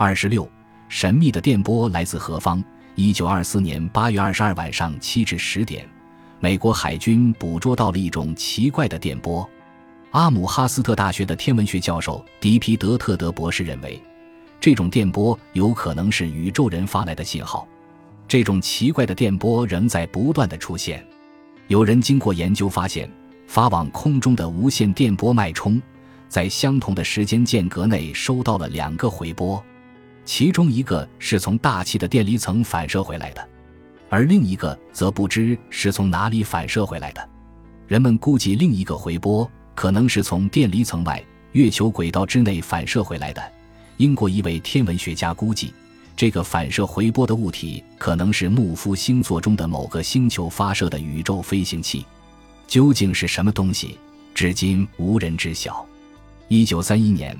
二十六，神秘的电波来自何方？一九二四年八月二十二晚上七至十点，美国海军捕捉到了一种奇怪的电波。阿姆哈斯特大学的天文学教授迪皮德特德博士认为，这种电波有可能是宇宙人发来的信号。这种奇怪的电波仍在不断的出现。有人经过研究发现，发往空中的无线电波脉冲，在相同的时间间隔内收到了两个回波，其中一个是从大气的电离层反射回来的，而另一个则不知是从哪里反射回来的。人们估计另一个回波可能是从电离层外月球轨道之内反射回来的。英国一位天文学家估计。这个反射回波的物体可能是木夫星座中的某个星球发射的宇宙飞行器，究竟是什么东西，至今无人知晓。一九三一年，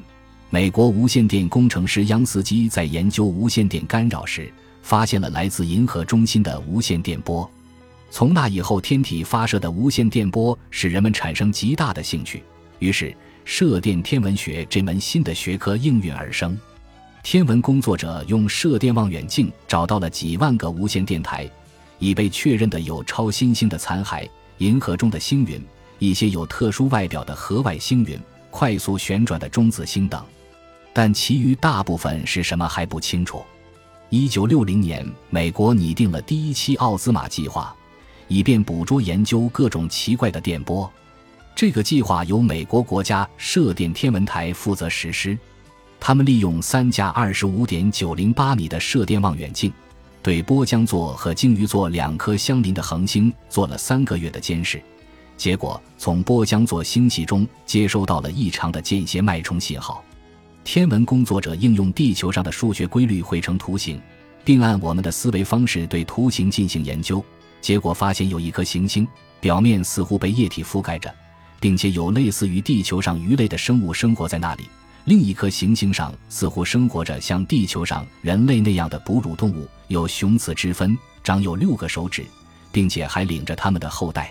美国无线电工程师央斯基在研究无线电干扰时，发现了来自银河中心的无线电波。从那以后，天体发射的无线电波使人们产生极大的兴趣，于是射电天文学这门新的学科应运而生。天文工作者用射电望远镜找到了几万个无线电台，已被确认的有超新星的残骸、银河中的星云、一些有特殊外表的河外星云、快速旋转的中子星等，但其余大部分是什么还不清楚。一九六零年，美国拟定了第一期奥兹玛计划，以便捕捉研究各种奇怪的电波。这个计划由美国国家射电天文台负责实施。他们利用三架二十五点九零八米的射电望远镜，对波江座和鲸鱼座两颗相邻的恒星做了三个月的监视，结果从波江座星系中接收到了异常的间歇脉冲信号。天文工作者应用地球上的数学规律绘成图形，并按我们的思维方式对图形进行研究，结果发现有一颗行星表面似乎被液体覆盖着，并且有类似于地球上鱼类的生物生活在那里。另一颗行星上似乎生活着像地球上人类那样的哺乳动物，有雄雌之分，长有六个手指，并且还领着他们的后代。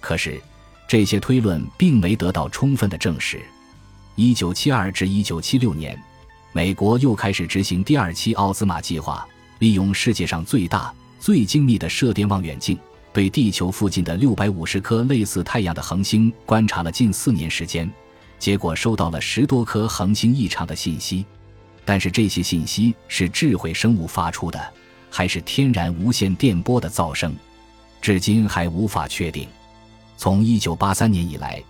可是，这些推论并没得到充分的证实。一九七二至一九七六年，美国又开始执行第二期奥兹玛计划，利用世界上最大、最精密的射电望远镜，对地球附近的六百五十颗类似太阳的恒星观察了近四年时间。结果收到了十多颗恒星异常的信息，但是这些信息是智慧生物发出的，还是天然无线电波的噪声，至今还无法确定。从1983年以来，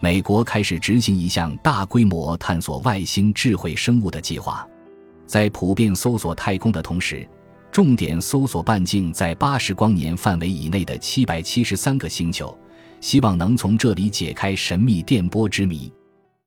美国开始执行一项大规模探索外星智慧生物的计划，在普遍搜索太空的同时，重点搜索半径在八十光年范围以内的七百七十三个星球，希望能从这里解开神秘电波之谜。